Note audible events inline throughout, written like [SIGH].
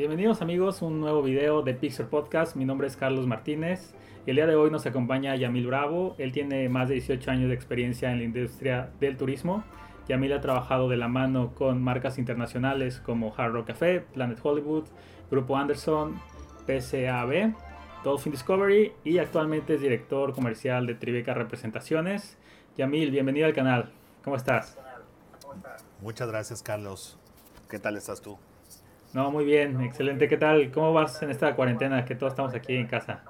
Bienvenidos amigos, un nuevo video de Pixel Podcast. Mi nombre es Carlos Martínez y el día de hoy nos acompaña Yamil Bravo. Él tiene más de 18 años de experiencia en la industria del turismo. Yamil ha trabajado de la mano con marcas internacionales como Hard Rock Café, Planet Hollywood, Grupo Anderson, PCAB, Dolphin Discovery y actualmente es director comercial de Tribeca Representaciones. Yamil, bienvenido al canal. ¿Cómo estás? Muchas gracias, Carlos. ¿Qué tal estás tú? No, muy bien, excelente. ¿Qué tal? ¿Cómo vas en esta cuarentena que todos estamos aquí en casa?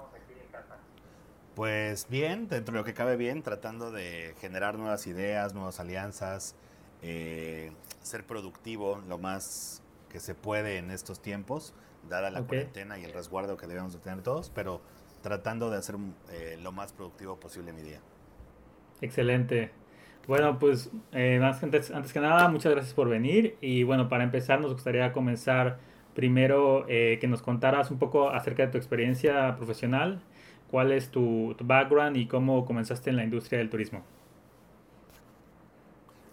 Pues bien, dentro de lo que cabe bien, tratando de generar nuevas ideas, nuevas alianzas, eh, ser productivo lo más que se puede en estos tiempos, dada la cuarentena y el resguardo que debemos de tener todos, pero tratando de hacer eh, lo más productivo posible mi día. Excelente. Bueno, pues eh, antes, antes, que nada, muchas gracias por venir. Y bueno, para empezar, nos gustaría comenzar primero eh, que nos contaras un poco acerca de tu experiencia profesional, cuál es tu, background y cómo comenzaste en la industria del turismo.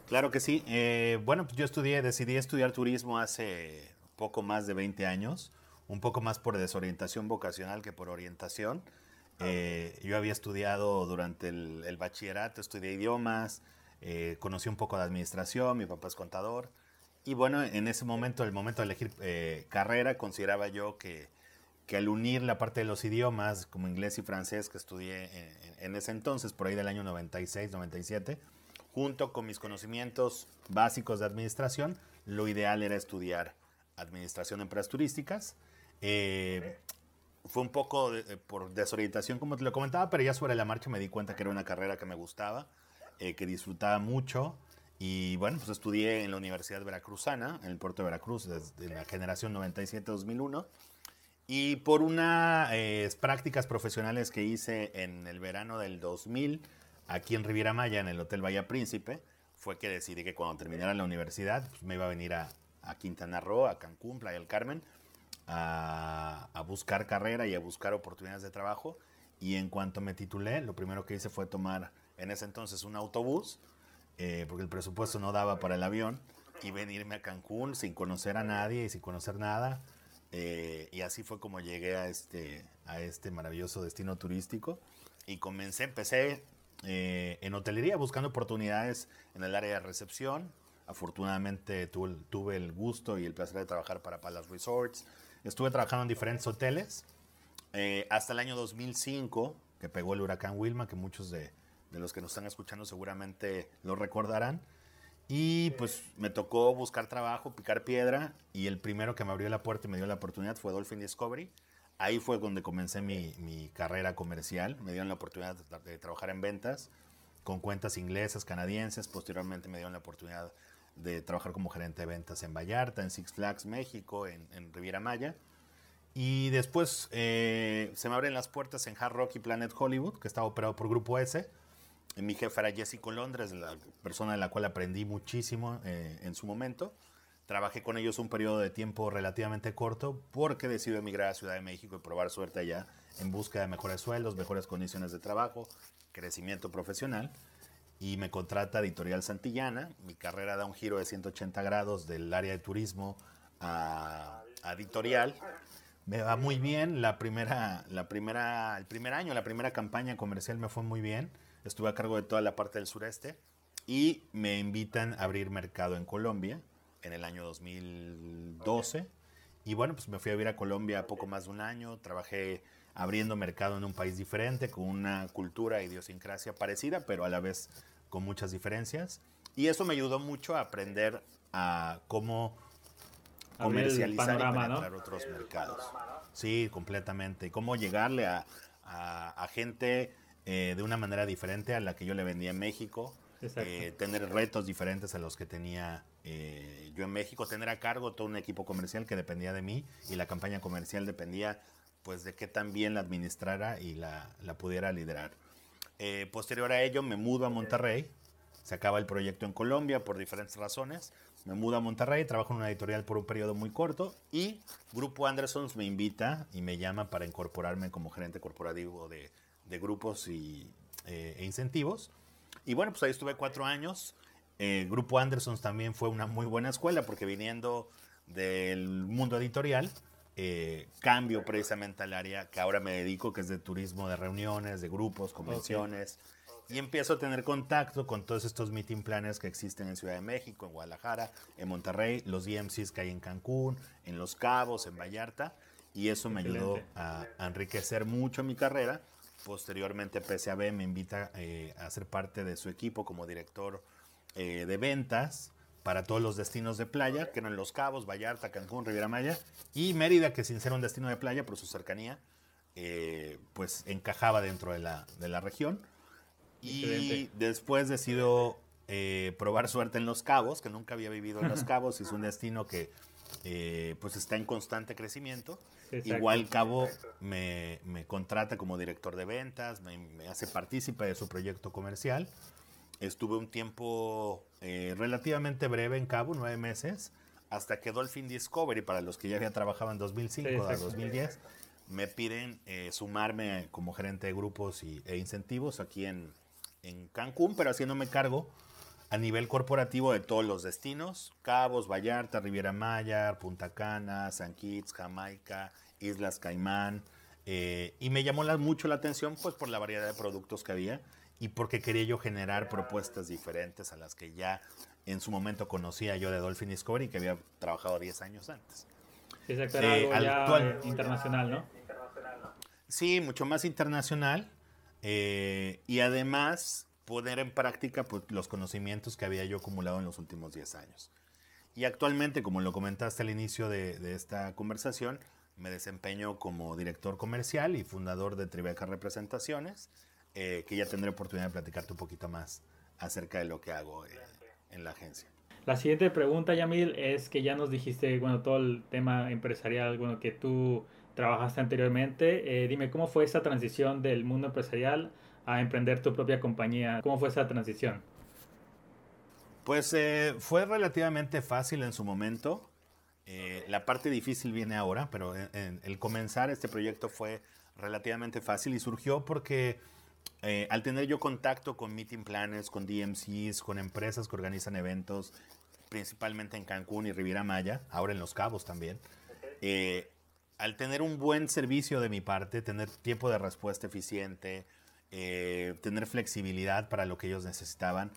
Claro que sí. Eh, bueno, pues yo estudié, decidí estudiar turismo hace poco más de 20 años, un poco más por desorientación vocacional que por orientación. yo había estudiado durante el, el bachillerato, estudié idiomas, eh, conocí un poco de administración, mi papá es contador. Y bueno, en ese momento, el momento de elegir eh, carrera, consideraba yo que, que, al unir la parte de los idiomas, como inglés y francés, que estudié en, ese entonces, por ahí del año 96, 97, junto con mis conocimientos básicos de administración, lo ideal era estudiar administración de empresas turísticas. Eh, fue un poco por desorientación, como te lo comentaba, pero ya sobre la marcha me di cuenta que era una carrera que me gustaba eh, que disfrutaba mucho. Y bueno, pues estudié en la Universidad Veracruzana, en el puerto de Veracruz, desde la generación 97-2001. Y por unas eh, prácticas profesionales que hice en el verano del 2000, aquí en Riviera Maya, en el Hotel Bahía Príncipe, fue que decidí que cuando terminara la universidad pues me iba a venir a, a Quintana Roo, a Cancún, Playa del Carmen, a, a, buscar carrera y a buscar oportunidades de trabajo. Y en cuanto me titulé, lo primero que hice fue tomar en ese entonces un autobús, eh, porque el presupuesto no daba para el avión, y venirme a Cancún sin conocer a nadie y sin conocer nada. Eh, y así fue como llegué a este, a este maravilloso destino turístico. Y comencé, empecé eh, en hotelería buscando oportunidades en el área de recepción. Afortunadamente tuve, tuve, el gusto y el placer de trabajar para Palace Resorts. Estuve trabajando en diferentes hoteles hasta el año 2005, que pegó el huracán Wilma, que muchos de, de los que nos están escuchando seguramente lo recordarán. Y pues me tocó buscar trabajo, picar piedra, y el primero que me abrió la puerta y me dio la oportunidad fue Dolphin Discovery. Ahí fue donde comencé mi, mi carrera comercial. Me dieron la oportunidad de, trabajar en ventas con cuentas inglesas, canadienses. Posteriormente me dieron la oportunidad de trabajar como gerente de ventas en Vallarta, en Six Flags México, en, en Riviera Maya. Y después eh, se me abren las puertas en Hard Rock y Planet Hollywood, que estaba operado por Grupo S mi jefe era Jessica Londres, la persona de la cual aprendí muchísimo eh, en su momento. Trabajé con ellos un periodo de tiempo relativamente corto porque decidí emigrar a Ciudad de México y probar suerte allá en busca de mejores sueldos, mejores condiciones de trabajo, crecimiento profesional. Y me contrata Editorial Santillana. Mi carrera da un giro de 180 grados del área de turismo a, a editorial. Me va muy bien. La primera, la primera, el primer año, la primera campaña comercial me fue muy bien estuve a cargo de toda la parte del sureste y me invitan a abrir mercado en Colombia en el año 2012. Y bueno, pues me fui a vivir a Colombia poco más de un año, trabajé abriendo mercado en un país diferente, con una cultura e idiosincrasia parecida, pero a la vez con muchas diferencias. Y eso me ayudó mucho a aprender a cómo comercializar y penetrar otros mercados. Sí, completamente. Y cómo llegarle a, a, a gente eh, de una manera diferente a la que yo le vendía en México. Eh, tener retos diferentes a los que tenía eh, yo en México, tener a cargo todo un equipo comercial que dependía de mí y la campaña comercial dependía pues de que también la administrara y la, la pudiera liderar. posterior a ello me mudo a Monterrey, se acaba el proyecto en Colombia por diferentes razones, me mudo a Monterrey, trabajo en una editorial por un periodo muy corto y Grupo Andersons me invita y me llama para incorporarme como gerente corporativo de de grupos y, eh, e incentivos. Y bueno, pues ahí estuve cuatro años. Eh, Grupo Andersons también fue una muy buena escuela porque viniendo del mundo editorial, eh, cambio precisamente al área que ahora me dedico, que es de turismo de reuniones, de grupos, convenciones. Y empiezo a tener contacto con todos estos meeting planners que existen en Ciudad de México, en Guadalajara, en Monterrey, los DMCs que hay en Cancún, en Los Cabos, en Vallarta. Y eso me ayudó a, enriquecer mucho mi carrera. Posteriormente PSAB me invita eh, a ser parte de su equipo como director eh, de ventas para todos los destinos de playa, que eran Los Cabos, Vallarta, Cancún, Riviera Maya y Mérida, que sin ser un destino de playa por su cercanía, eh, pues encajaba dentro de la, de la región. Y después decido probar suerte en Los Cabos, que nunca había vivido en Los [LAUGHS] Cabos, es un destino que eh, pues está en constante crecimiento. Igual Cabo me, me, contrata como director de ventas, me, me, hace partícipe de su proyecto comercial. Estuve un tiempo eh, relativamente breve en Cabo, nueve meses, hasta que Dolphin Discovery, para los que ya había trabajado en 2005 a 2010, me piden sumarme como gerente de grupos y, e incentivos aquí en, en Cancún, pero haciéndome cargo a nivel corporativo de todos los destinos, Cabos, Vallarta, Riviera Maya, Punta Cana, San Kitts, Jamaica, Islas Caimán, eh, y me llamó mucho la atención pues por la variedad de productos que había y porque quería yo generar propuestas diferentes a las que ya en su momento conocía yo de Dolphin Discovery que había trabajado 10 años antes. Exacto, era eh, algo ya internacional, ¿no? Sí, mucho más internacional. Eh, y además poner en práctica pues, los conocimientos que había yo acumulado en los últimos 10 años. Y actualmente, como lo comentaste al inicio de, esta conversación, me desempeño como director comercial y fundador de Tribeca Representaciones, eh, que ya tendré oportunidad de platicarte un poquito más acerca de lo que hago eh, en la agencia. La siguiente pregunta, Yamil, es que ya nos dijiste, bueno, todo el tema empresarial, bueno, que tú trabajaste anteriormente. Eh, dime, ¿cómo fue esa transición del mundo empresarial a emprender tu propia compañía? ¿Cómo fue esa transición? Pues eh, fue relativamente fácil en su momento. Eh, la parte difícil viene ahora, pero el comenzar este proyecto fue relativamente fácil y surgió porque al tener yo contacto con meeting planners, con DMCs, con empresas que organizan eventos, principalmente en Cancún y Riviera Maya, ahora en Los Cabos también, al tener un buen servicio de mi parte, tener tiempo de respuesta eficiente, eh, tener flexibilidad para lo que ellos necesitaban,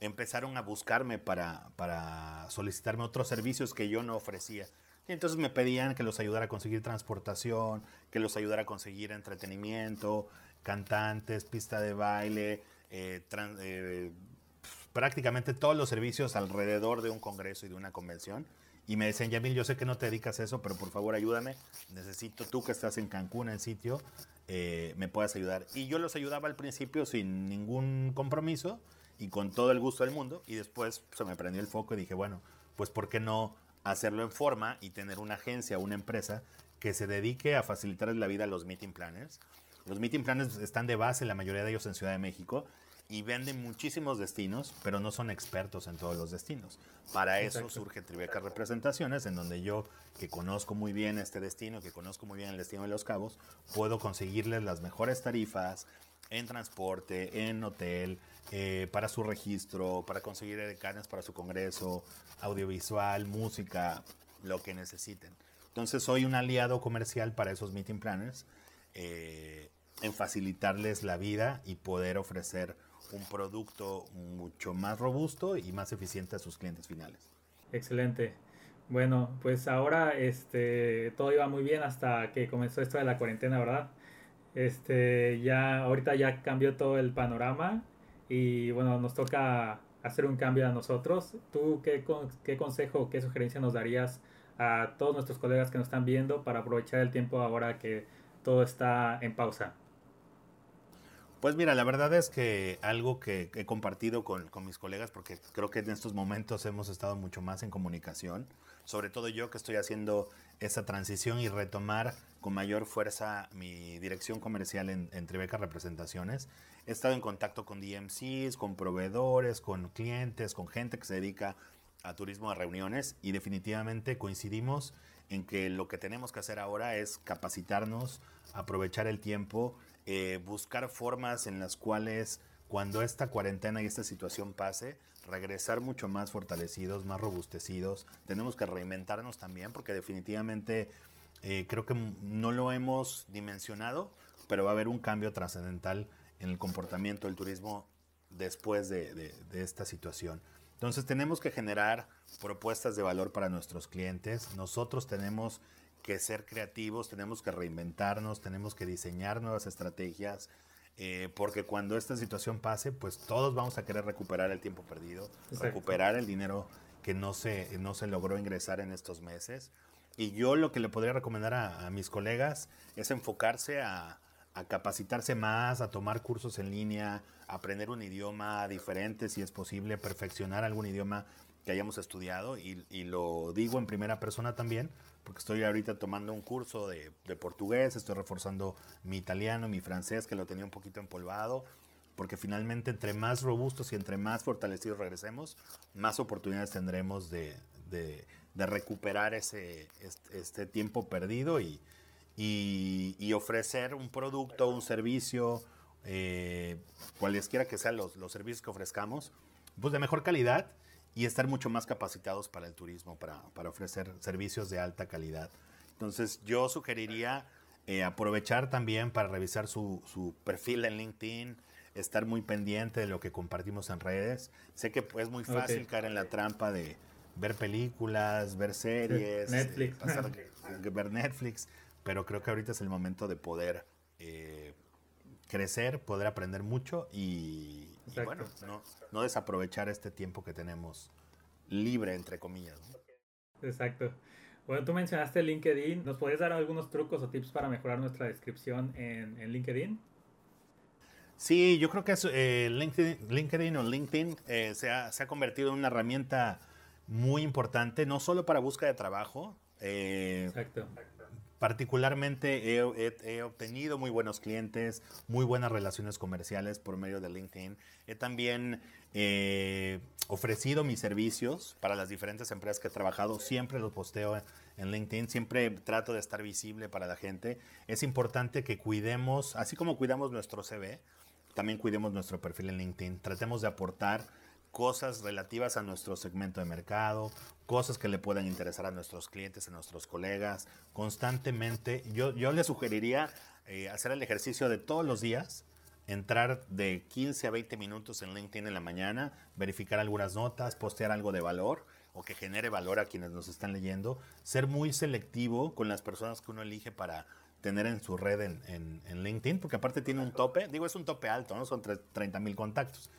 empezaron a buscarme para, para solicitarme otros servicios que yo no ofrecía. Y entonces me pedían que los ayudara a conseguir transportación, que los ayudara a conseguir entretenimiento, cantantes, pista de baile, eh, eh, prácticamente todos los servicios alrededor de un congreso y de una convención y me decían, Yamil, yo sé que no te dedicas a eso, pero por favor ayúdame. Necesito tú que estás en Cancún, en sitio, eh, me puedas ayudar. Y yo los ayudaba al principio sin ningún compromiso y con todo el gusto del mundo. Y después se me prendió el foco y dije, bueno, pues ¿por qué no hacerlo en forma y tener una agencia, una empresa que se dedique a facilitar la vida a los meeting planners? Los meeting planners están de base, la mayoría de ellos en Ciudad de México, y venden muchísimos destinos, pero no son expertos en todos los destinos. Para eso surge Tribeca Representaciones, en donde yo, que conozco muy bien este destino, que conozco muy bien el destino de Los Cabos, puedo conseguirles las mejores tarifas en transporte, en hotel, eh, para su registro, para conseguir decanes para su congreso, audiovisual, música, lo que necesiten. Entonces soy un aliado comercial para esos meeting planners eh, en facilitarles la vida y poder ofrecer un producto mucho más robusto y más eficiente a sus clientes finales. Excelente. Bueno, pues ahora este todo iba muy bien hasta que comenzó esto de la cuarentena, ¿verdad? Este ya ahorita ya cambió todo el panorama y bueno, nos toca hacer un cambio a nosotros. ¿Tú qué, qué consejo, qué sugerencia nos darías a todos nuestros colegas que nos están viendo para aprovechar el tiempo ahora que todo está en pausa? Pues mira, la verdad es que algo que he compartido con, mis colegas, porque creo que en estos momentos hemos estado mucho más en comunicación, sobre todo yo que estoy haciendo esa transición y retomar con mayor fuerza mi dirección comercial en, en Tribeca Representaciones. He estado en contacto con DMCs, con proveedores, con clientes, con gente que se dedica a turismo de reuniones y definitivamente coincidimos en que lo que tenemos que hacer ahora es capacitarnos, aprovechar el tiempo eh, buscar formas en las cuales cuando esta cuarentena y esta situación pase, regresar mucho más fortalecidos, más robustecidos. Tenemos que reinventarnos también porque definitivamente Eh, creo que no lo hemos dimensionado, pero va a haber un cambio trascendental en el comportamiento del turismo después de, esta situación. Entonces tenemos que generar propuestas de valor para nuestros clientes. Nosotros tenemos que ser creativos, tenemos que reinventarnos, tenemos que diseñar nuevas estrategias, eh, porque cuando esta situación pase, pues todos vamos a querer recuperar el tiempo perdido, recuperar el dinero que no se, no se logró ingresar en estos meses. Y yo lo que le podría recomendar a mis colegas es enfocarse a, a capacitarse más, a tomar cursos en línea, a aprender un idioma diferente si es posible, perfeccionar algún idioma que hayamos estudiado y, lo digo en primera persona también, porque estoy ahorita tomando un curso de, portugués, estoy reforzando mi italiano, mi francés, que lo tenía un poquito empolvado, porque finalmente entre más robustos y entre más fortalecidos regresemos, más oportunidades tendremos de, recuperar ese, este, este tiempo perdido y, y, ofrecer un producto, un servicio, eh, cualesquiera que sean los, los, servicios que ofrezcamos, pues de mejor calidad y estar mucho más capacitados para el turismo, para, para ofrecer servicios de alta calidad. Entonces yo sugeriría eh, aprovechar también para revisar su, su, perfil en LinkedIn, estar muy pendiente de lo que compartimos en redes. Sé que es muy fácil caer en la trampa de ver películas, ver series, Netflix. [LAUGHS] Eh, ver Netflix pero creo que ahorita es el momento de poder eh, crecer, poder aprender mucho y, bueno, no, desaprovechar este tiempo que tenemos libre, entre comillas. Exacto. Bueno, tú mencionaste LinkedIn. ¿Nos puedes dar algunos trucos o tips para mejorar nuestra descripción en, LinkedIn? Sí, yo creo que eh, LinkedIn, o LinkedIn eh, se, ha, se, ha, convertido en una herramienta muy importante, no solo para búsqueda de trabajo. Exacto. Particularmente he, obtenido muy buenos clientes, muy buenas relaciones comerciales por medio de LinkedIn. He también eh, ofrecido mis servicios para las diferentes empresas que he trabajado. Siempre los posteo en LinkedIn, siempre trato de estar visible para la gente. Es importante que cuidemos, así como cuidamos nuestro CV, también cuidemos nuestro perfil en LinkedIn. Tratemos de aportar cosas relativas a nuestro segmento de mercado, cosas que le puedan interesar a nuestros clientes, a nuestros colegas, constantemente. Yo, yo le sugeriría eh, hacer el ejercicio de todos los días, entrar de 15 a 20 minutos en LinkedIn en la mañana, verificar algunas notas, postear algo de valor o que genere valor a quienes nos están leyendo, ser muy selectivo con las personas que uno elige para tener en su red en, en, LinkedIn, porque aparte tiene un tope, digo, es un tope alto, ¿no? Son 30 mil contactos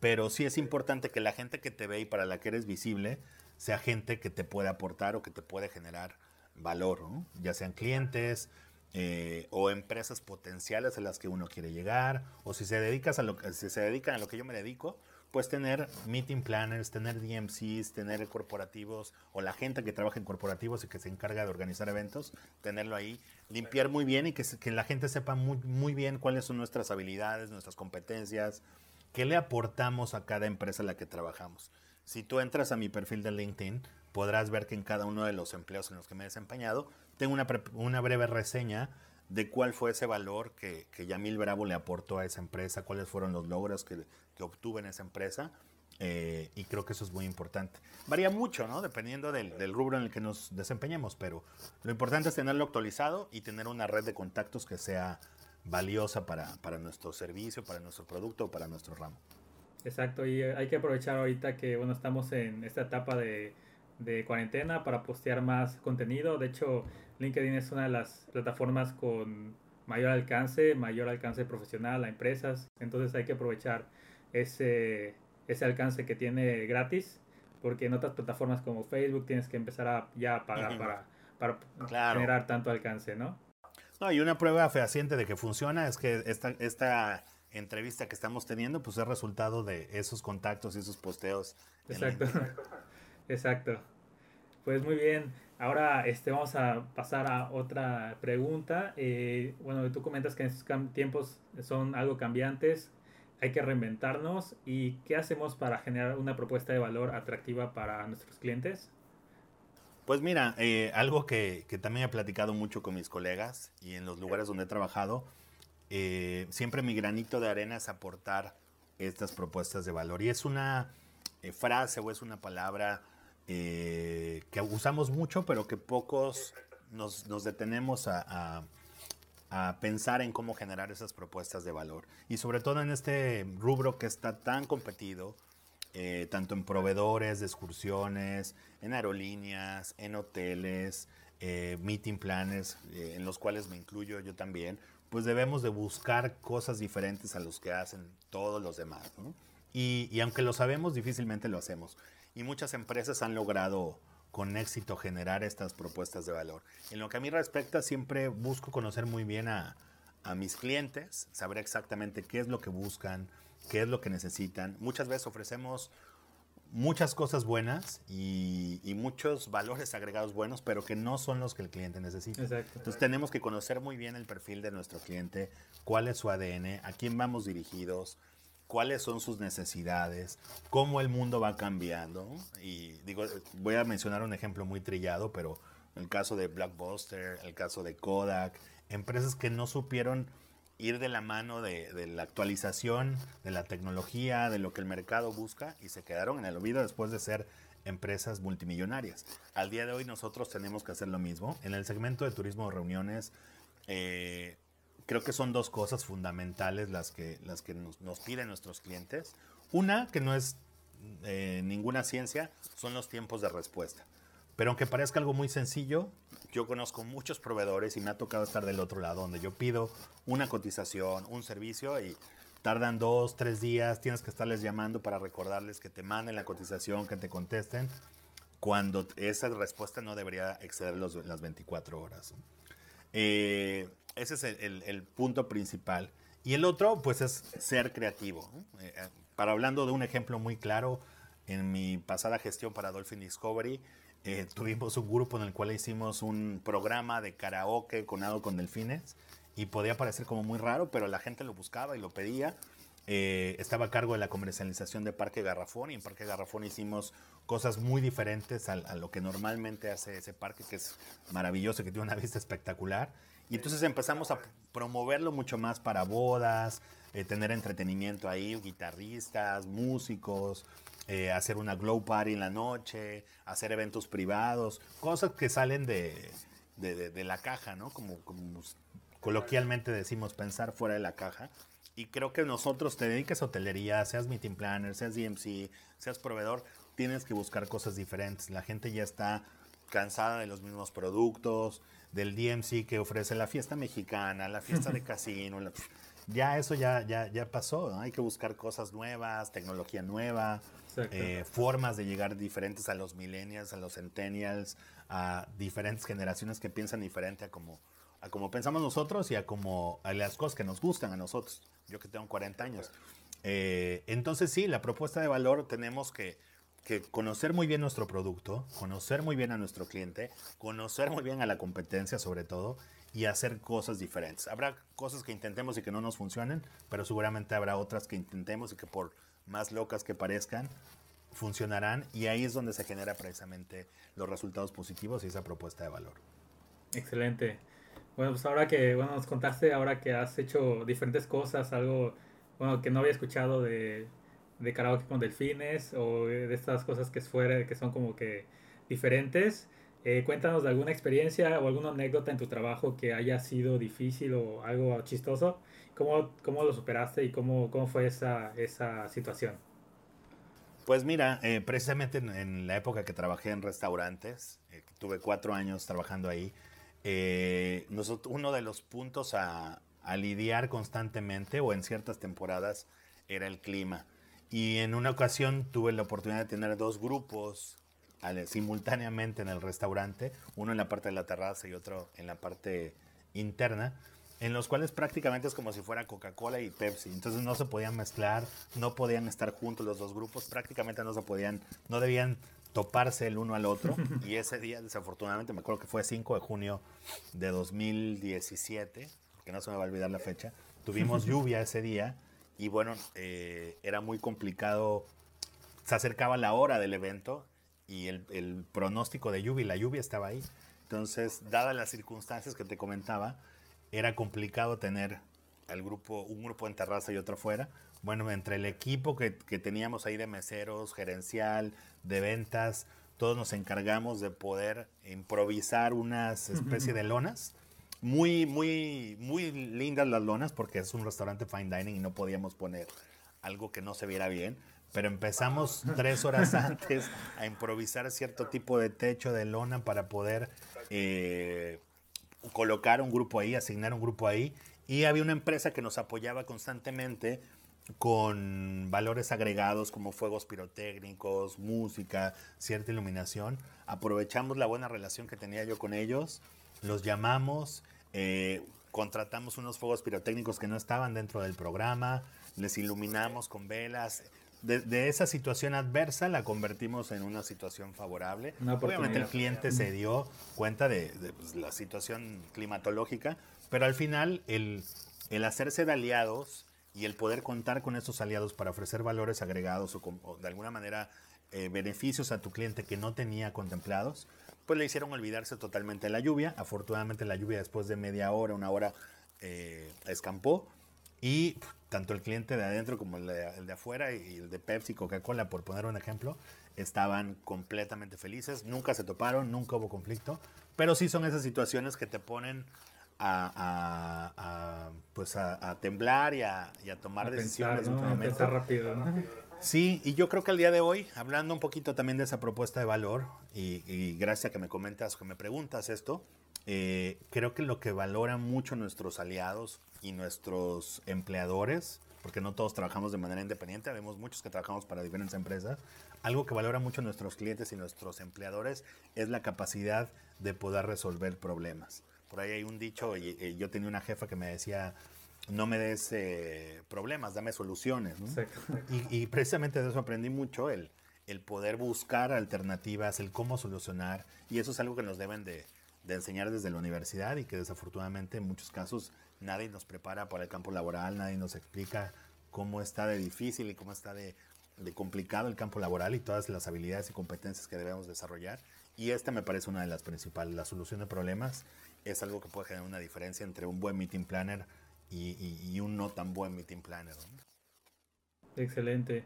pero sí es importante que la gente que te ve y para la que eres visible sea gente que te puede aportar o que te puede generar valor, ya sean clientes eh, o empresas potenciales a las que uno quiere llegar, o si se, dedicas a lo, si se dedican a lo que yo me dedico, pues tener meeting planners, tener DMCs, tener corporativos o la gente que trabaja en corporativos y que se encarga de organizar eventos, tenerlo ahí, limpiar muy bien y que, que la gente sepa muy, muy bien cuáles son nuestras habilidades, nuestras competencias, ¿Qué le aportamos a cada empresa en la que trabajamos? Si tú entras a mi perfil de LinkedIn, podrás ver que en cada uno de los empleos en los que me he desempeñado, tengo una, breve reseña de cuál fue ese valor que, que, Yamil Bravo le aportó a esa empresa, cuáles fueron los logros que, que obtuve en esa empresa. Eh, y creo que eso es muy importante. Varía mucho, ¿no? Dependiendo del, del, rubro en el que nos desempeñemos, pero lo importante es tenerlo actualizado y tener una red de contactos que sea valiosa para, para nuestro servicio, para nuestro producto para nuestro ramo. Exacto, y eh, hay que aprovechar ahorita que bueno, estamos en esta etapa de, de cuarentena para postear más contenido. De hecho, LinkedIn es una de las plataformas con mayor alcance, mayor alcance profesional a empresas. Entonces hay que aprovechar ese, ese alcance que tiene gratis, porque en otras plataformas como Facebook tienes que empezar a ya pagar para, para generar tanto alcance, ¿no? No, y una prueba fehaciente de que funciona es que esta, esta entrevista que estamos teniendo, pues es resultado de esos contactos y esos posteos. Exacto. [LAUGHS] Exacto. Pues muy bien. Ahora este, vamos a pasar a otra pregunta. Eh, bueno, tú comentas que en estos tiempos son algo cambiantes, hay que reinventarnos. ¿Y qué hacemos para generar una propuesta de valor atractiva para nuestros clientes? Pues mira, eh, algo que, también he platicado mucho con mis colegas y en los lugares donde he trabajado, eh, siempre mi granito de arena es aportar estas propuestas de valor. Y es una eh, frase o es una palabra que usamos mucho, pero que pocos nos, nos detenemos a, a, pensar en cómo generar esas propuestas de valor. Y sobre todo en este rubro que está tan competido, eh, tanto en proveedores de excursiones, en aerolíneas, en hoteles, eh, meeting planners, eh, en los cuales me incluyo yo también, pues debemos de buscar cosas diferentes a los que hacen todos los demás. Y, y aunque lo sabemos, difícilmente lo hacemos. Y muchas empresas han logrado con éxito generar estas propuestas de valor. En lo que a mí respecta, siempre busco conocer muy bien a, mis clientes, saber exactamente qué es lo que buscan, qué es lo que necesitan. Muchas veces ofrecemos muchas cosas buenas y, muchos valores agregados buenos, pero que no son los que el cliente necesita. Entonces tenemos que conocer muy bien el perfil de nuestro cliente, cuál es su ADN, a quién vamos dirigidos, cuáles son sus necesidades, cómo el mundo va cambiando. Y digo, voy a mencionar un ejemplo muy trillado, pero el caso de Blockbuster, el caso de Kodak, empresas que no supieron ir de la mano de, la actualización, de la tecnología, de lo que el mercado busca y se quedaron en el olvido después de ser empresas multimillonarias. Al día de hoy nosotros tenemos que hacer lo mismo. En el segmento de turismo de reuniones, eh, creo que son dos cosas fundamentales las que, las que nos, piden nuestros clientes. Una, que no es eh, ninguna ciencia, son los tiempos de respuesta. Pero aunque parezca algo muy sencillo, yo conozco muchos proveedores y me ha tocado estar del otro lado, donde yo pido una cotización, un servicio y tardan dos, tres días, tienes que estarles llamando para recordarles que te manden la cotización, que te contesten, cuando esa respuesta no debería exceder los, las 24 horas. Eh, ese es el, punto principal. Y el otro, pues, es ser creativo. Eh, eh, para hablando de un ejemplo muy claro, en mi pasada gestión para Dolphin Discovery, eh, tuvimos un grupo en el cual hicimos un programa de karaoke con con delfines y podía parecer como muy raro, pero la gente lo buscaba y lo pedía. estaba a cargo de la comercialización de Parque Garrafón y en Parque Garrafón hicimos cosas muy diferentes a, a, lo que normalmente hace ese parque, que es maravilloso, que tiene una vista espectacular. Y entonces empezamos a promoverlo mucho más para bodas, eh, tener entretenimiento ahí, guitarristas, músicos, eh, hacer una glow party en la noche, hacer eventos privados, cosas que salen de, de, la caja, ¿no? Como, como, coloquialmente decimos, pensar fuera de la caja. Y creo que nosotros, te dediques a hotelería, seas meeting planner, seas DMC, seas proveedor, tienes que buscar cosas diferentes. La gente ya está cansada de los mismos productos, del DMC que ofrece la fiesta mexicana, la fiesta de [LAUGHS] casino. Ya eso ya, ya, ya pasó, hay que buscar cosas nuevas, tecnología nueva, eh, formas de llegar diferentes a los millennials, a los centennials, a diferentes generaciones que piensan diferente a como, a como pensamos nosotros y a como a las cosas que nos gustan a nosotros. Yo que tengo 40 años. Eh, entonces sí, la propuesta de valor tenemos que que conocer muy bien nuestro producto, conocer muy bien a nuestro cliente, conocer muy bien a la competencia sobre todo y hacer cosas diferentes. Habrá cosas que intentemos y que no nos funcionen, pero seguramente habrá otras que intentemos y que por más locas que parezcan, funcionarán y ahí es donde se genera precisamente los resultados positivos y esa propuesta de valor. Excelente. Bueno, pues ahora que bueno, nos contaste, ahora que has hecho diferentes cosas, algo bueno, que no había escuchado de de karaoke con delfines o de estas cosas que fuera, que son como que diferentes. Eh, cuéntanos de alguna experiencia o alguna anécdota en tu trabajo que haya sido difícil o algo chistoso. ¿Cómo, cómo lo superaste y cómo, cómo fue esa, esa situación? Pues mira, eh, precisamente en, la época que trabajé en restaurantes, eh, tuve cuatro años trabajando ahí, nosotros, uno de los puntos a, a lidiar constantemente o en ciertas temporadas era el clima. Y en una ocasión tuve la oportunidad de tener dos grupos simultáneamente en el restaurante, uno en la parte de la terraza y otro en la parte interna, en los cuales prácticamente es como si fuera Coca-Cola y Pepsi. Entonces no se podían mezclar, no podían estar juntos los dos grupos, prácticamente no se podían, no debían toparse el uno al otro. [LAUGHS] y ese día, desafortunadamente, me acuerdo que fue 5 de junio de 2017, que no se me va a olvidar la fecha, tuvimos [LAUGHS] lluvia ese día y bueno, eh, era muy complicado. Se acercaba la hora del evento y el, pronóstico de lluvia y la lluvia estaba ahí. Entonces, dadas las circunstancias que te comentaba, era complicado tener al grupo, un grupo en terraza y otro fuera. Bueno, entre el equipo que, que teníamos ahí de meseros, gerencial, de ventas, todos nos encargamos de poder improvisar unas especie de lonas. Muy, muy, muy lindas las lonas porque es un restaurante fine dining y no podíamos poner algo que no se viera bien. Pero empezamos tres horas antes a improvisar cierto tipo de techo de lona para poder eh, colocar un grupo ahí, asignar un grupo ahí. Y había una empresa que nos apoyaba constantemente con valores agregados como fuegos pirotécnicos, música, cierta iluminación. Aprovechamos la buena relación que tenía yo con ellos, los llamamos, eh, contratamos unos fuegos pirotécnicos que no estaban dentro del programa, les iluminamos con velas. De, esa situación adversa la convertimos en una situación favorable. Obviamente el cliente se dio cuenta de, pues, la situación climatológica, pero al final el, el hacerse de aliados y el poder contar con esos aliados para ofrecer valores agregados o, de alguna manera eh, beneficios a tu cliente que no tenía contemplados, pues le hicieron olvidarse totalmente de la lluvia. Afortunadamente la lluvia después de media hora, una hora, eh, escampó y tanto el cliente de adentro como el de, afuera y el de Pepsi, Coca-Cola, por poner un ejemplo, estaban completamente felices. Nunca se toparon, nunca hubo conflicto, pero sí son esas situaciones que te ponen a, pues a, temblar y a, tomar decisiones pensar, rápido, Sí, y yo creo que el día de hoy, hablando un poquito también de esa propuesta de valor, y, gracias a que me comentas, que me preguntas esto, eh, creo que lo que valoran mucho nuestros aliados y nuestros empleadores, porque no todos trabajamos de manera independiente, vemos muchos que trabajamos para diferentes empresas, algo que valora mucho nuestros clientes y nuestros empleadores es la capacidad de poder resolver problemas. Por ahí hay un dicho, y, yo tenía una jefa que me decía, no me des eh, problemas, dame soluciones. Y, precisamente de eso aprendí mucho, el, el poder buscar alternativas, el cómo solucionar, y eso es algo que nos deben de, enseñar desde la universidad y que desafortunadamente en muchos casos nadie nos prepara para el campo laboral, nadie nos explica cómo está de difícil y cómo está de, de complicado el campo laboral y todas las habilidades y competencias que debemos desarrollar. Y esta me parece una de las principales, la solución de problemas es algo que puede generar una diferencia entre un buen meeting planner y, un no tan buen meeting planner. Excelente.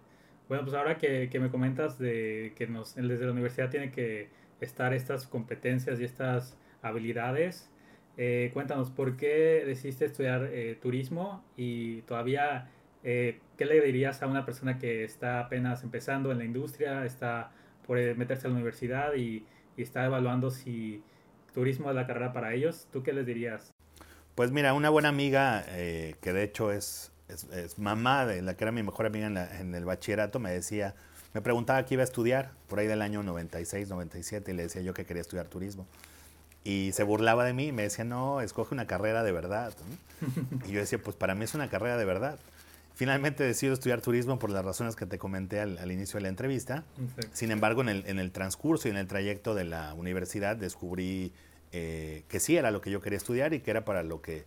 Bueno, pues ahora que, me comentas de que nos, desde la universidad tiene que estar estas competencias y estas habilidades, eh, cuéntanos, ¿por qué decidiste estudiar eh, turismo y todavía eh, qué le dirías a una persona que está apenas empezando en la industria, está por meterse a la universidad y está evaluando si turismo es la carrera para ellos, ¿tú qué les dirías? Pues mira, una buena amiga, eh, que de hecho es, es, mamá de la que era mi mejor amiga en, el bachillerato, me decía, me preguntaba qué iba a estudiar, por ahí del año 96, 97, y le decía yo que quería estudiar turismo. Y se burlaba de mí y me decía, no, escoge una carrera de verdad. [LAUGHS] Y yo decía, pues para mí es una carrera de verdad. Finalmente decido estudiar turismo por las razones que te comenté al, inicio de la entrevista. Sin embargo, en el, en el, transcurso y en el trayecto de la universidad descubrí eh, que sí era lo que yo quería estudiar y que era para lo que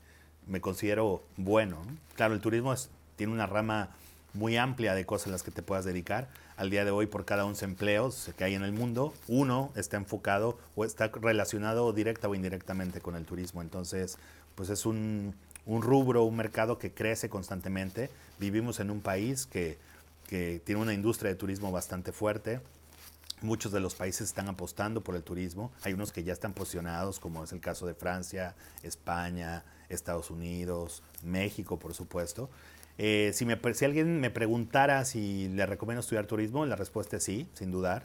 me considero bueno. Claro, el turismo tiene una rama muy amplia de cosas a las que te puedas dedicar. Al día de hoy, por cada 11 empleos que hay en el mundo, uno está enfocado o está relacionado directa o indirectamente con el turismo. Entonces, pues es un, un rubro, un mercado que crece constantemente. Vivimos en un país que, tiene una industria de turismo bastante fuerte. Muchos de los países están apostando por el turismo. Hay unos que ya están posicionados, como es el caso de Francia, España, Estados Unidos, México, por supuesto. Eh, si, me, si alguien me preguntara si le recomiendo estudiar turismo, la respuesta es sí, sin dudar.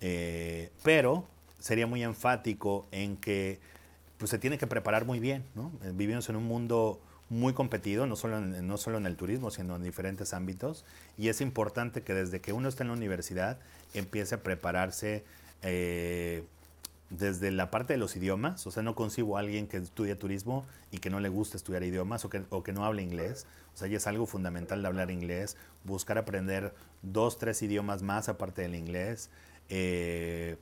Eh, pero sería muy enfático en que pues se tiene que preparar muy bien, ¿no? Eh, vivimos en un mundo muy competido, no solo, en, no solo en el turismo, sino en diferentes ámbitos, y es importante que desde que uno está en la universidad empiece a prepararse desde la parte de los idiomas, o sea, no concibo a alguien que estudie turismo y que no le guste estudiar idiomas o que, o que no hable inglés, o sea, ya es algo fundamental de hablar inglés, buscar aprender dos, tres idiomas más aparte del inglés, eh,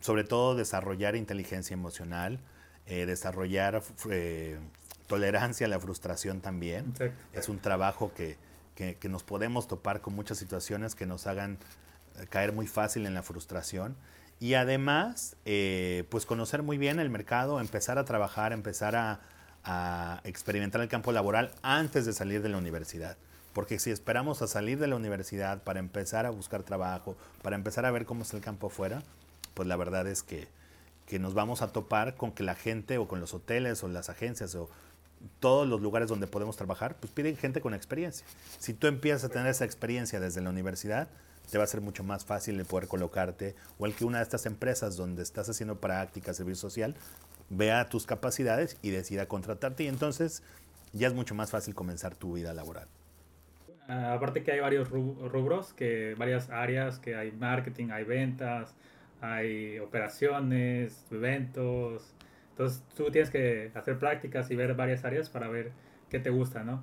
sobre todo desarrollar inteligencia emocional, eh, desarrollar eh, tolerancia a la frustración también. Es un trabajo que, nos podemos topar con muchas situaciones que nos hagan caer muy fácil en la frustración. Y además, pues conocer muy bien el mercado, empezar a trabajar, empezar a, a, experimentar el campo laboral antes de salir de la universidad. Porque si esperamos a salir de la universidad para empezar a buscar trabajo, para empezar a ver cómo es el campo afuera, pues la verdad es que, que nos vamos a topar con que la gente o con los hoteles o las agencias o todos los lugares donde podemos trabajar, pues piden gente con experiencia. Si tú empiezas a tener esa experiencia desde la universidad, te va a ser mucho más fácil el poder colocarte o el que una de estas empresas donde estás haciendo práctica, servicio social, vea tus capacidades y decida contratarte y entonces ya es mucho más fácil comenzar tu vida laboral. Ah, aparte que hay varios rubros, que varias áreas, que hay marketing, hay ventas, hay operaciones, eventos. Entonces tú tienes que hacer prácticas y ver varias áreas para ver qué te gusta, ¿no?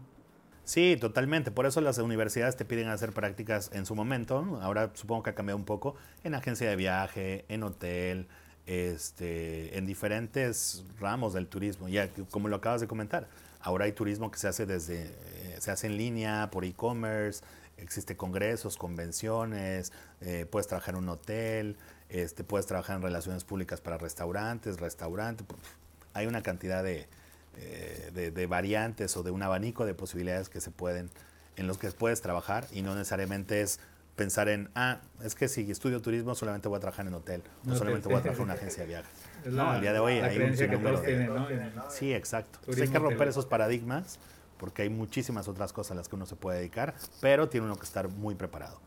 Sí, totalmente. Por eso las universidades te piden hacer prácticas en su momento. Ahora supongo que ha cambiado un poco en agencia de viaje, en hotel, este, en diferentes ramos del turismo. Ya como lo acabas de comentar, ahora hay turismo que se hace desde, eh, se hace en línea, por e-commerce, existe congresos, convenciones, eh, puedes trabajar en un hotel, este, puedes trabajar en relaciones públicas para restaurantes, restaurantes. Hay una cantidad de, eh, de, variantes o de un abanico de posibilidades que se pueden, en los que puedes trabajar y no necesariamente es pensar en, ah, es que si estudio turismo solamente voy a trabajar en hotel, o solamente voy a trabajar en una [LAUGHS] agencia de viajes. no, al día de hoy hay un sinnúmero Sí, exacto. hay que romper esos paradigmas porque hay muchísimas otras cosas a las que uno se puede dedicar, pero tiene uno que estar muy preparado.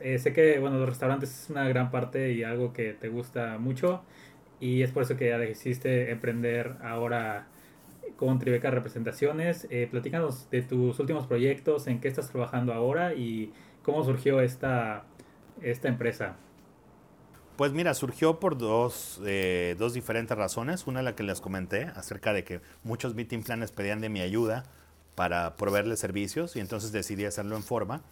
Eh, sé que, bueno, los restaurantes es una gran parte y algo que te gusta mucho y es por eso que ya decidiste emprender ahora con Tribeca Representaciones. Eh, platícanos de tus últimos proyectos, en qué estás trabajando ahora y cómo surgió esta, esta empresa. Pues mira, surgió por dos, eh, dos diferentes razones. Una la que les comenté acerca de que muchos meeting planes pedían de mi ayuda para proveerles servicios y entonces decidí hacerlo en forma.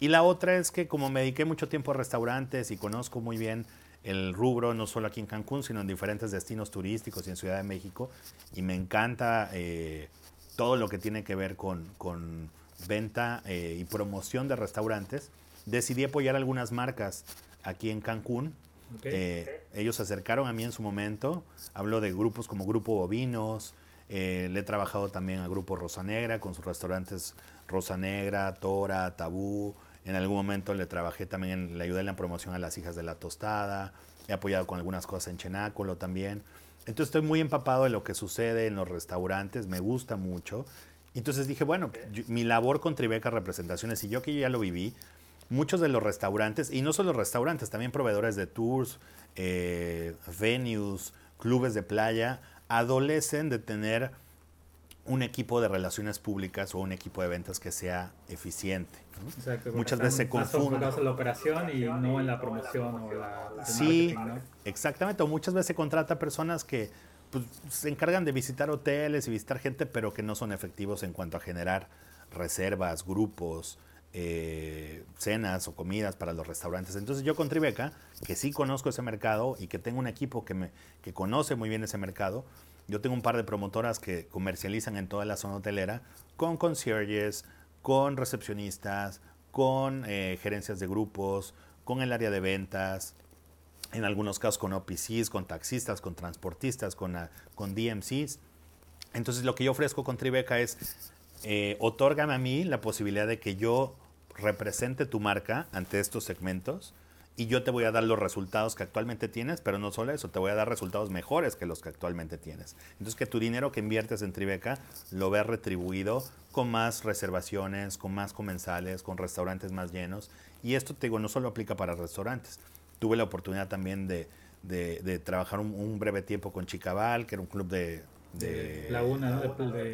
Y la otra es que como me dediqué mucho tiempo a restaurantes y conozco muy bien el rubro, no solo aquí en Cancún, sino en diferentes destinos turísticos y en Ciudad de México. Y me encanta eh, todo lo que tiene que ver con, con venta eh, y promoción de restaurantes. Decidí apoyar algunas marcas aquí en Cancún. Eh, ellos se acercaron a mí en su momento. Hablo de grupos como Grupo Bovinos. le he trabajado también al Grupo Rosa Negra con sus restaurantes Rosa Negra, Tora, Tabú, en algún momento le trabajé también, le ayudé en la promoción a las hijas de la tostada. He apoyado con algunas cosas en Chenácolo también. Entonces estoy muy empapado de lo que sucede en los restaurantes, me gusta mucho. Entonces dije, bueno, mi labor con Tribeca Representaciones, y yo que ya lo viví, muchos de los restaurantes, y no solo restaurantes, también proveedores de tours, eh, venues, clubes de playa, adolecen de tener un equipo de relaciones públicas o un equipo de ventas que sea eficiente. Exacto, Muchas veces se confunden. en la operación y no en la promoción o la. Sí, exactamente. O muchas veces se contrata personas que pues, se encargan de visitar hoteles y visitar gente, pero que no son efectivos en cuanto a generar reservas, grupos, eh, cenas o comidas para los restaurantes. Entonces yo con Tribeca, que sí conozco ese mercado y que tengo un equipo que, me, que conoce muy bien ese mercado, yo tengo un par de promotoras que comercializan en toda la zona hotelera con concierges, con recepcionistas, con eh, gerencias de grupos, con el área de ventas, en algunos casos con OPCs, con taxistas, con transportistas, con, ah, con DMCs. Entonces lo que yo ofrezco con Tribeca es, eh, otórgame a mí la posibilidad de que yo represente tu marca ante estos segmentos y yo te voy a dar los resultados que actualmente tienes, pero no solo eso, te voy a dar resultados mejores que los que actualmente tienes. Entonces que tu dinero que inviertes en Tribeca lo veas retribuido con más reservaciones, con más comensales, con restaurantes más llenos. Y esto te digo, no solo aplica para restaurantes. Tuve la oportunidad también de, de, trabajar un, breve tiempo con Chicabal, que era un club de, de, Laguna,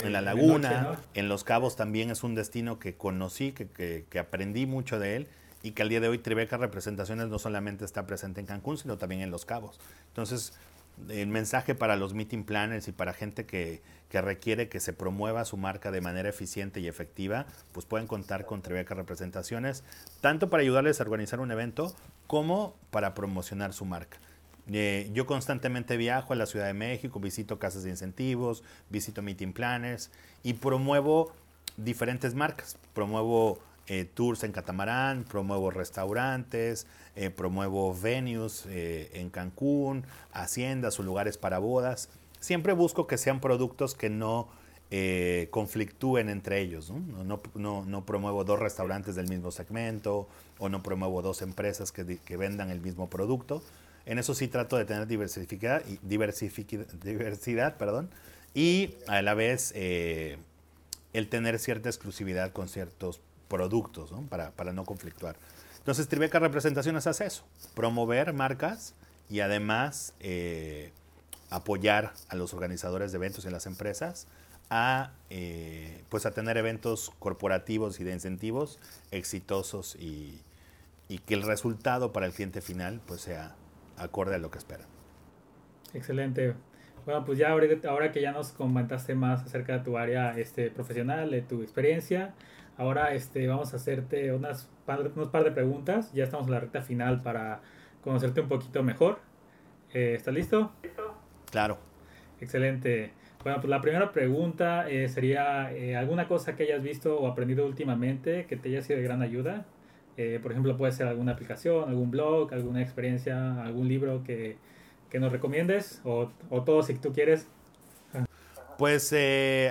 en la laguna, en Los Cabos también es un destino que conocí, que, que, que aprendí mucho de él y que al día de hoy Tribeca Representaciones no solamente está presente en Cancún, sino también en Los Cabos. Entonces, el mensaje para los meeting planners y para gente que, que, requiere que se promueva su marca de manera eficiente y efectiva, pues pueden contar con Tribeca Representaciones, tanto para ayudarles a organizar un evento como para promocionar su marca. Eh, yo constantemente viajo a la Ciudad de México, visito casas de incentivos, visito meeting planners y promuevo diferentes marcas. Promuevo eh, tours en catamarán, promuevo restaurantes, eh, promuevo venues eh, en Cancún, haciendas o lugares para bodas. Siempre busco que sean productos que no conflictúen entre ellos. ¿no? No, no, promuevo dos restaurantes del mismo segmento o no promuevo dos empresas que, vendan el mismo producto. En eso sí trato de tener diversidad, diversidad perdón, y a la vez el tener cierta exclusividad con ciertos productos ¿no? Para, para no conflictuar. Entonces Tribeca Representaciones hace eso, promover marcas y además eh, apoyar a los organizadores de eventos y a las empresas a, eh, pues a tener eventos corporativos y de incentivos exitosos y, y, que el resultado para el cliente final pues sea acorde a lo que esperan. Excelente. Bueno, pues ya ahora, que ya nos comentaste más acerca de tu área este, profesional, de tu experiencia, ahora este, vamos a hacerte unas, unos par de preguntas. Ya estamos en la recta final para conocerte un poquito mejor. Eh, ¿Estás listo? Claro. Excelente. Bueno, pues la primera pregunta eh, sería eh, alguna cosa que hayas visto o aprendido últimamente que te haya sido de gran ayuda. Eh, por ejemplo, puede ser alguna aplicación, algún blog, alguna experiencia, algún libro que, que nos recomiendes o, o, todo si tú quieres. Pues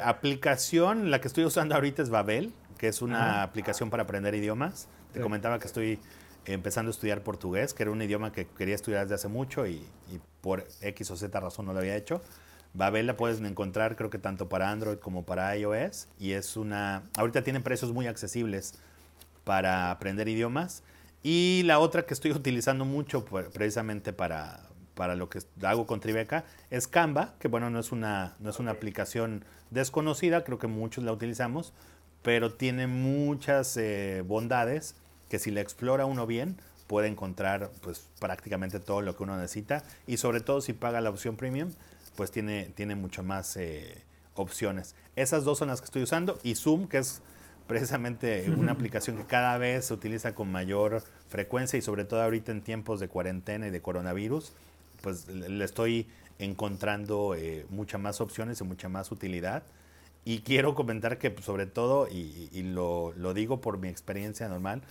aplicación, la que estoy usando ahorita es Babel, que es una aplicación para aprender idiomas. Te comentaba que estoy empezando a estudiar portugués, que era un idioma que quería estudiar desde hace mucho y, y por X o Z razón no lo había hecho. Babel la puedes encontrar creo que tanto para Android como para iOS y es una, ahorita tienen precios muy accesibles para aprender idiomas y la otra que estoy [LAUGHS] utilizando mucho precisamente para, para lo que hago con Tribeca es Canva, que bueno, no es una, no es una aplicación desconocida, creo que muchos la utilizamos, pero tiene muchas eh, bondades que si la explora uno bien puede encontrar pues prácticamente todo lo que uno necesita y sobre todo si paga la opción premium pues tiene, tiene mucho más eh, opciones. Esas dos son las que estoy usando y Zoom, que es precisamente [LAUGHS] una aplicación que cada vez se utiliza con mayor frecuencia y sobre todo ahorita en tiempos de cuarentena y de coronavirus, pues le estoy encontrando eh, muchas más opciones y mucha más utilidad. Y quiero comentar que pues, sobre todo, y, lo, lo, digo por mi experiencia normal,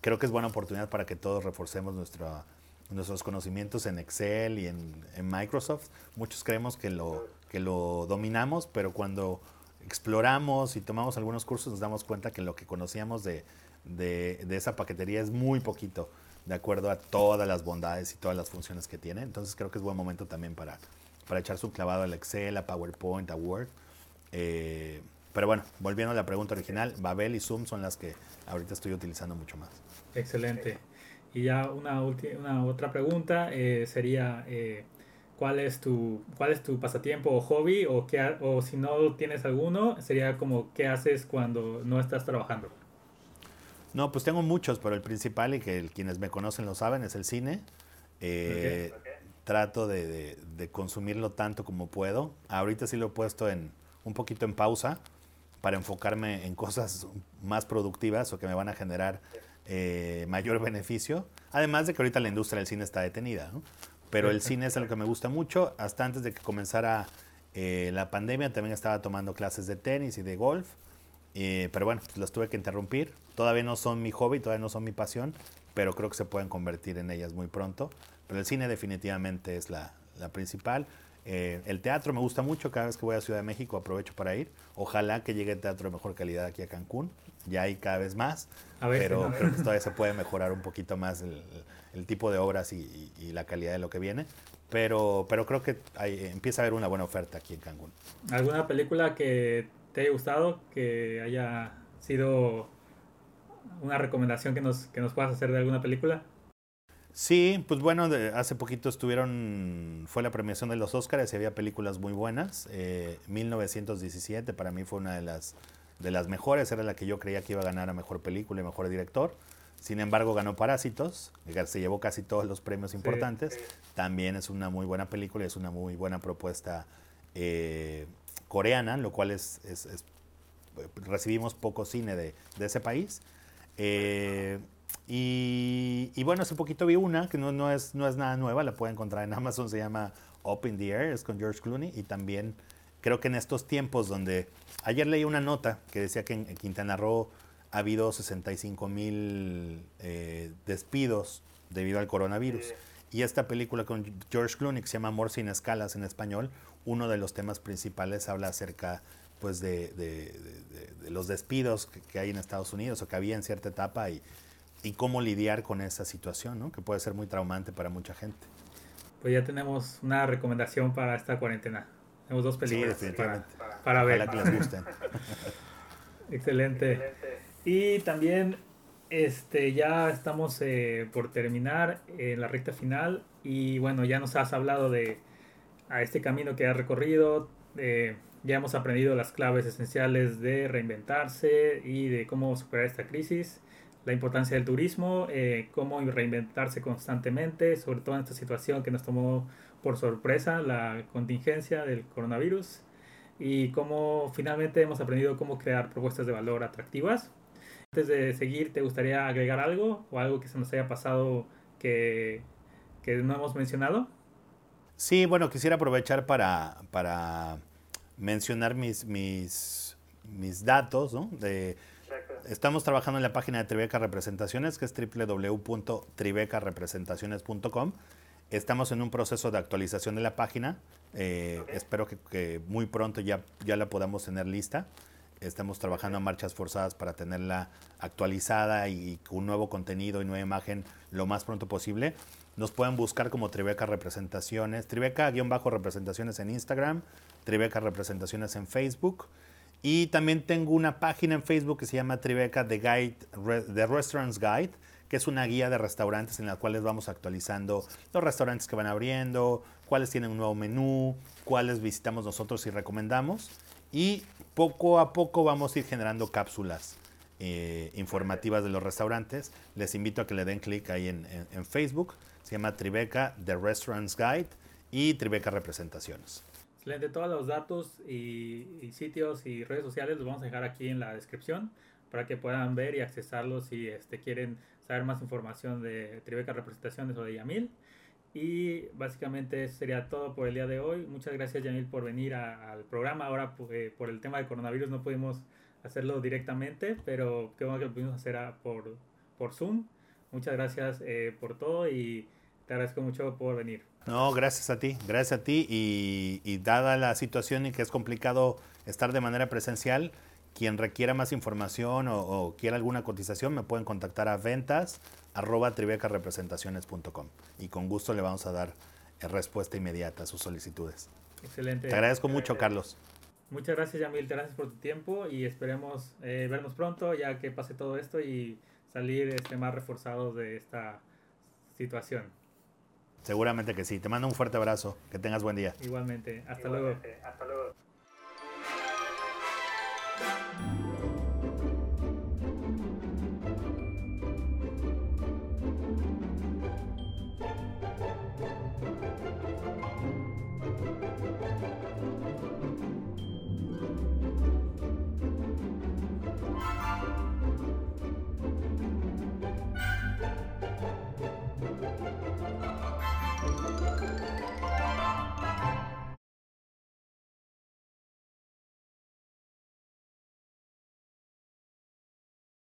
creo que es buena oportunidad para que todos reforcemos nuestra nuestros conocimientos en Excel y en, Microsoft. Muchos creemos que lo, que lo dominamos, pero cuando exploramos y tomamos algunos cursos nos damos cuenta que lo que conocíamos de, de, esa paquetería es muy poquito, de acuerdo a todas las bondades y todas las funciones que tiene. Entonces creo que es buen momento también para, para echarse un clavado al Excel, a PowerPoint, a Word. Eh, pero bueno, volviendo a la pregunta original, Babel y Zoom son las que ahorita estoy utilizando mucho más. Excelente. Y ya una, una otra pregunta eh, sería, eh, ¿cuál, es tu, ¿cuál es tu pasatiempo o hobby? O, qué, o si no tienes alguno, sería como, ¿qué haces cuando no estás trabajando? No, pues tengo muchos, pero el principal y que quienes me conocen lo saben es el cine. Eh, trato de, de, consumirlo tanto como puedo. Ahorita sí lo he puesto en un poquito en pausa para enfocarme en cosas más productivas o que me van a generar eh, mayor beneficio. Además de que ahorita la industria del cine está detenida, Pero el cine es algo que me gusta mucho. Hasta antes de que comenzara eh, la pandemia también estaba tomando clases de tenis y de golf. Eh, pero bueno, pues las tuve que interrumpir. Todavía no son mi hobby, todavía no son mi pasión, pero creo que se pueden convertir en ellas muy pronto. Pero el cine definitivamente es la, la principal. El teatro me gusta mucho, cada vez que voy a Ciudad de México aprovecho para ir. Ojalá que llegue el teatro de mejor calidad aquí a Cancún ya hay cada vez más, pero creo que todavía se puede mejorar un poquito más el, tipo de obras y, la calidad de lo que viene. Pero, pero creo que empieza a haber una buena oferta aquí en Cancún. ¿Alguna película que te haya gustado, que haya sido una recomendación que nos, que nos puedas hacer de alguna película? Sí, pues bueno, hace poquito estuvieron, fue la premiación de los Oscars y había películas muy buenas. 1917 eh, para mí fue una de las de las mejores, era la que yo creía que iba a ganar a mejor película y mejor director. Sin embargo, ganó Parásitos, se llevó casi todos los premios importantes. También es una muy buena película, es una muy buena propuesta eh, coreana, lo cual es, recibimos poco cine de, ese país. Eh, y, bueno, hace poquito vi una que no, no, es, no es nada nueva, la pueden encontrar en Amazon, se llama Up in the Air, es con George Clooney y también creo que en estos tiempos donde ayer leí una nota que decía que en, Quintana Roo ha habido 65 mil eh, despidos debido al coronavirus. Y esta película con George Clooney, que se llama Amor sin escalas en español, uno de los temas principales habla acerca pues de, los despidos que, hay en Estados Unidos o que había en cierta etapa y, y cómo lidiar con esa situación, ¿no? que puede ser muy traumante para mucha gente. Pues ya tenemos una recomendación para esta cuarentena. Tenemos dos películas sí, para, ver. Ojalá que les gusten. [LAUGHS] Excelente. Y también este, ya estamos eh, por terminar en la recta final y bueno, ya nos has hablado de a este camino que has recorrido, ya hemos aprendido las claves esenciales de reinventarse y de cómo superar esta crisis, la importancia del turismo, eh, cómo reinventarse constantemente, sobre todo en esta situación que nos tomó por sorpresa, la contingencia del coronavirus y cómo finalmente hemos aprendido cómo crear propuestas de valor atractivas antes de seguir, ¿te gustaría agregar algo o algo que se nos haya pasado que, no hemos mencionado? Sí, bueno, quisiera aprovechar para, para mencionar mis, mis, mis datos. ¿no? De, estamos trabajando en la página de Tribeca Representaciones, que es www.tribecarepresentaciones.com. Estamos en un proceso de actualización de la página. Eh, espero que, que, muy pronto ya, ya la podamos tener lista. Estamos trabajando a marchas forzadas para tenerla actualizada y con un nuevo contenido y nueva imagen lo más pronto posible. Nos pueden buscar como Tribeca Representaciones, Tribeca-representaciones en Instagram, Tribeca Representaciones en Facebook. Y también tengo una página en Facebook que se llama Tribeca The Guide, The Restaurants Guide, que es una guía de restaurantes en la cual vamos actualizando los restaurantes que van abriendo, cuáles tienen un nuevo menú, cuáles visitamos nosotros y recomendamos. Y poco a poco vamos a ir generando cápsulas eh, informativas de los restaurantes. Les invito a que le den clic ahí en, Facebook. Se llama Tribeca The Restaurants Guide y Tribeca Representaciones. Excelente, todos los datos y, sitios y redes sociales los vamos a dejar aquí en la descripción para que puedan ver y accesarlos si este, quieren saber más información de Tribeca Representaciones o de Yamil. Y básicamente eso sería todo por el día de hoy. Muchas gracias, Yamil, por venir al programa. Ahora, pues, por el tema de coronavirus, no pudimos hacerlo directamente, pero qué bueno que lo pudimos hacer por, por Zoom. Muchas gracias eh, por todo y te agradezco mucho por venir. No, gracias a ti, gracias a ti. Y, y dada la situación y que es complicado estar de manera presencial, quien requiera más información o, quiera alguna cotización, me pueden contactar a ventas arroba tribecarepresentaciones.com y con gusto le vamos a dar eh, respuesta inmediata a sus solicitudes. Excelente. Te agradezco mucho, Carlos. Muchas gracias, Yamil. Gracias por tu tiempo y esperemos eh, vernos pronto ya que pase todo esto y salir este, más reforzados de esta situación. Seguramente que sí. Te mando un fuerte abrazo. Que tengas buen día. Igualmente. Hasta luego. Hasta luego.